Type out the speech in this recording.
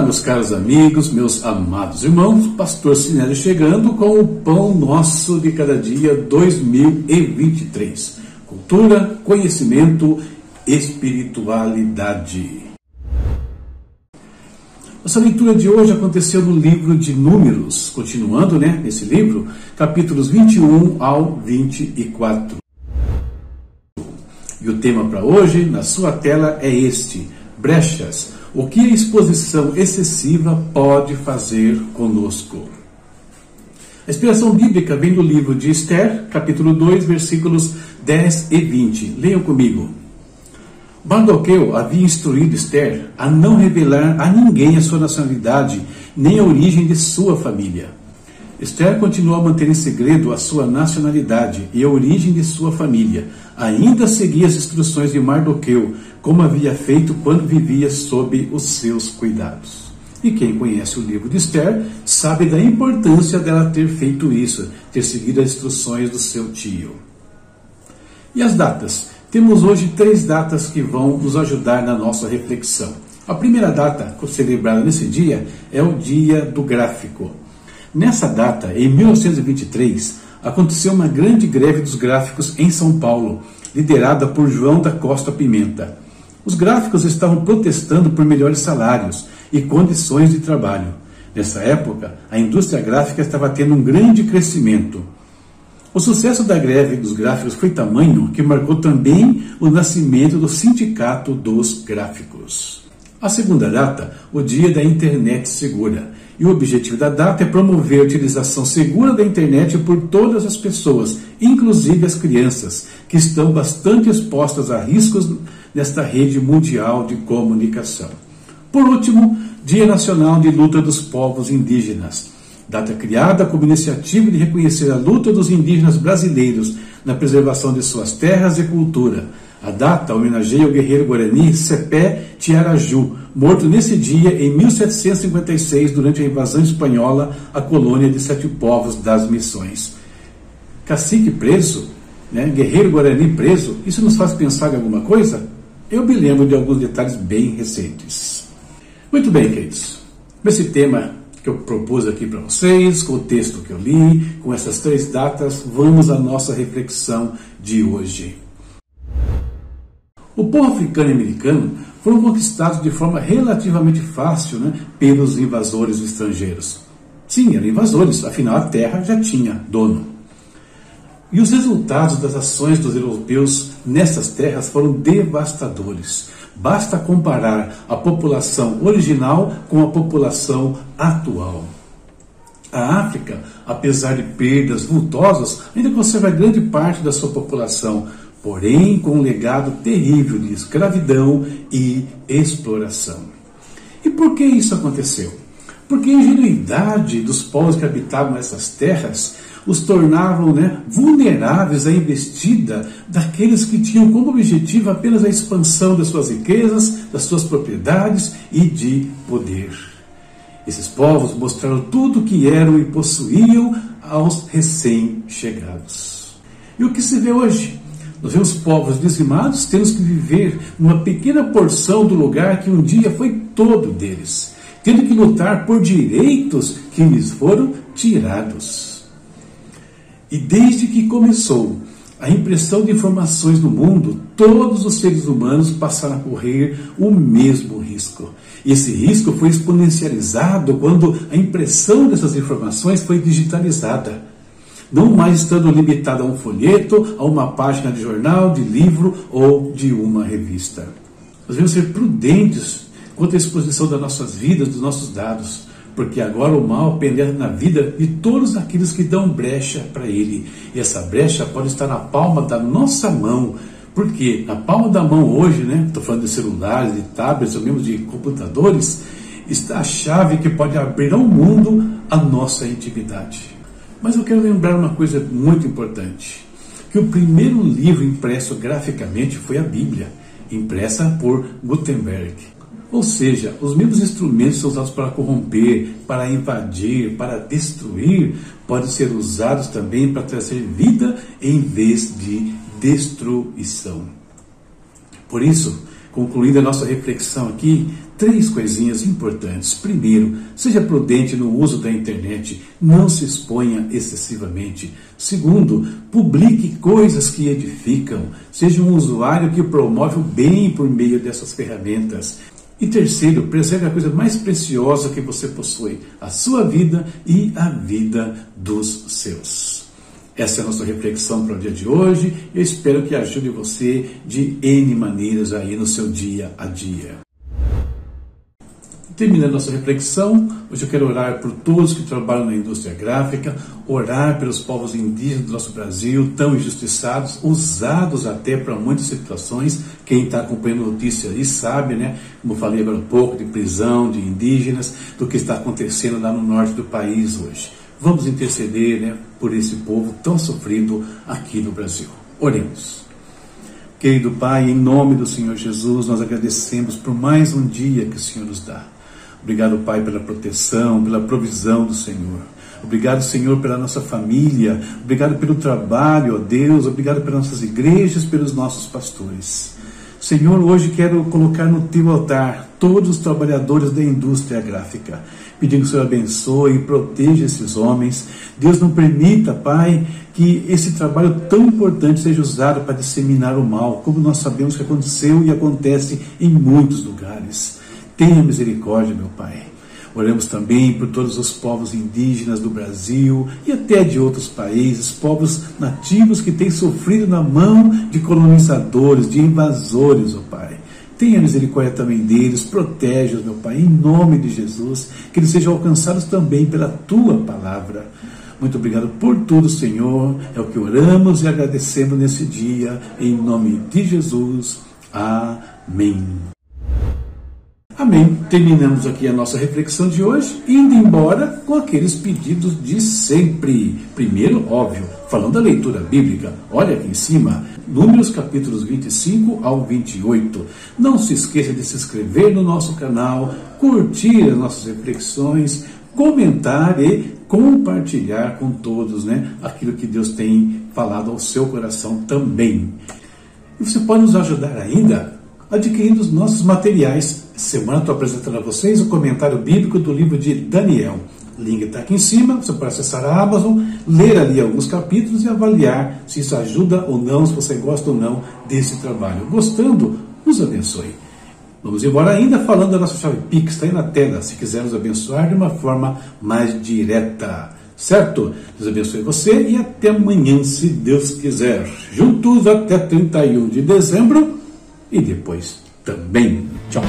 Olá, meus caros amigos, meus amados irmãos, Pastor Sinélio chegando com o Pão Nosso de Cada Dia 2023. Cultura, conhecimento, espiritualidade. Nossa leitura de hoje aconteceu no livro de Números, continuando, né, nesse livro, capítulos 21 ao 24. E o tema para hoje, na sua tela, é este: brechas o que a exposição excessiva pode fazer conosco? A inspiração bíblica vem do livro de Esther, capítulo 2, versículos 10 e 20. Leiam comigo. Mardoqueu havia instruído Esther a não revelar a ninguém a sua nacionalidade, nem a origem de sua família. Esther continuou a manter em segredo a sua nacionalidade e a origem de sua família. Ainda seguia as instruções de Mardoqueu, como havia feito quando vivia sob os seus cuidados. E quem conhece o livro de Esther sabe da importância dela ter feito isso, ter seguido as instruções do seu tio. E as datas? Temos hoje três datas que vão nos ajudar na nossa reflexão. A primeira data celebrada nesse dia é o Dia do Gráfico. Nessa data, em 1923, aconteceu uma grande greve dos gráficos em São Paulo, liderada por João da Costa Pimenta. Os gráficos estavam protestando por melhores salários e condições de trabalho. Nessa época, a indústria gráfica estava tendo um grande crescimento. O sucesso da greve dos gráficos foi tamanho que marcou também o nascimento do Sindicato dos Gráficos. A segunda data, o Dia da Internet Segura. E o objetivo da data é promover a utilização segura da internet por todas as pessoas, inclusive as crianças, que estão bastante expostas a riscos nesta rede mundial de comunicação. Por último, Dia Nacional de Luta dos Povos Indígenas. Data criada como iniciativa de reconhecer a luta dos indígenas brasileiros na preservação de suas terras e cultura a data homenageia o guerreiro guarani Cepé Tiaraju, morto nesse dia em 1756 durante a invasão espanhola à colônia de Sete Povos das Missões. Cacique preso, né, guerreiro guarani preso, isso nos faz pensar em alguma coisa? Eu me lembro de alguns detalhes bem recentes. Muito bem, queridos. Esse tema que eu propus aqui para vocês, com o texto que eu li, com essas três datas, vamos à nossa reflexão de hoje. O povo africano e americano foram conquistados de forma relativamente fácil né, pelos invasores estrangeiros. Sim, eram invasores, afinal a terra já tinha dono. E os resultados das ações dos europeus nessas terras foram devastadores. Basta comparar a população original com a população atual. A África, apesar de perdas vultosas, ainda conserva grande parte da sua população, porém com um legado terrível de escravidão e exploração. E por que isso aconteceu? Porque a ingenuidade dos povos que habitavam essas terras os tornavam né, vulneráveis à investida daqueles que tinham como objetivo apenas a expansão das suas riquezas, das suas propriedades e de poder. Esses povos mostraram tudo o que eram e possuíam aos recém-chegados. E o que se vê hoje? Nós vemos povos dizimados, temos que viver numa pequena porção do lugar que um dia foi todo deles, tendo que lutar por direitos que lhes foram tirados. E desde que começou a impressão de informações no mundo, todos os seres humanos passaram a correr o mesmo risco. Esse risco foi exponencializado quando a impressão dessas informações foi digitalizada não mais estando limitado a um folheto, a uma página de jornal, de livro ou de uma revista. Nós devemos ser prudentes quanto à exposição das nossas vidas, dos nossos dados, porque agora o mal penetra na vida de todos aqueles que dão brecha para ele. E essa brecha pode estar na palma da nossa mão, porque na palma da mão hoje, né, estou falando de celulares, de tablets, ou mesmo de computadores, está a chave que pode abrir ao mundo a nossa intimidade. Mas eu quero lembrar uma coisa muito importante: que o primeiro livro impresso graficamente foi a Bíblia, impressa por Gutenberg. Ou seja, os mesmos instrumentos são usados para corromper, para invadir, para destruir, podem ser usados também para trazer vida em vez de destruição. Por isso, concluindo a nossa reflexão aqui, três coisinhas importantes. Primeiro, seja prudente no uso da internet, não se exponha excessivamente. Segundo, publique coisas que edificam, seja um usuário que promove o bem por meio dessas ferramentas. E terceiro, preserve a coisa mais preciosa que você possui, a sua vida e a vida dos seus. Essa é a nossa reflexão para o dia de hoje. Eu espero que ajude você de N maneiras aí no seu dia a dia. Terminando nossa reflexão, hoje eu quero orar por todos que trabalham na indústria gráfica, orar pelos povos indígenas do nosso Brasil, tão injustiçados, usados até para muitas situações. Quem está acompanhando notícias aí sabe, né? Como falei agora um pouco, de prisão de indígenas, do que está acontecendo lá no norte do país hoje. Vamos interceder né, por esse povo tão sofrido aqui no Brasil. Oremos. Querido Pai, em nome do Senhor Jesus, nós agradecemos por mais um dia que o Senhor nos dá. Obrigado, Pai, pela proteção, pela provisão do Senhor. Obrigado, Senhor, pela nossa família. Obrigado pelo trabalho, ó Deus. Obrigado pelas nossas igrejas, pelos nossos pastores. Senhor, hoje quero colocar no teu altar todos os trabalhadores da indústria gráfica, pedindo que o Senhor abençoe e proteja esses homens. Deus não permita, Pai, que esse trabalho tão importante seja usado para disseminar o mal, como nós sabemos que aconteceu e acontece em muitos lugares. Tenha misericórdia, meu Pai. Oramos também por todos os povos indígenas do Brasil e até de outros países, povos nativos que têm sofrido na mão de colonizadores, de invasores, ó oh Pai. Tenha misericórdia também deles, protege-os, meu Pai, em nome de Jesus, que eles sejam alcançados também pela tua palavra. Muito obrigado por tudo, Senhor. É o que oramos e agradecemos nesse dia, em nome de Jesus. Amém. Amém. Terminamos aqui a nossa reflexão de hoje, indo embora com aqueles pedidos de sempre. Primeiro, óbvio, falando da leitura bíblica, olha aqui em cima, Números capítulos 25 ao 28. Não se esqueça de se inscrever no nosso canal, curtir as nossas reflexões, comentar e compartilhar com todos né, aquilo que Deus tem falado ao seu coração também. E você pode nos ajudar ainda adquirindo os nossos materiais. Semana estou apresentando a vocês o comentário bíblico do livro de Daniel. O link está aqui em cima, você pode acessar a Amazon, ler ali alguns capítulos e avaliar se isso ajuda ou não, se você gosta ou não desse trabalho. Gostando, nos abençoe. Vamos embora ainda falando da nossa chave Pix, está aí na tela, se quiser nos abençoar de uma forma mais direta. Certo? Deus abençoe você e até amanhã, se Deus quiser. Juntos até 31 de dezembro e depois também. Tchau.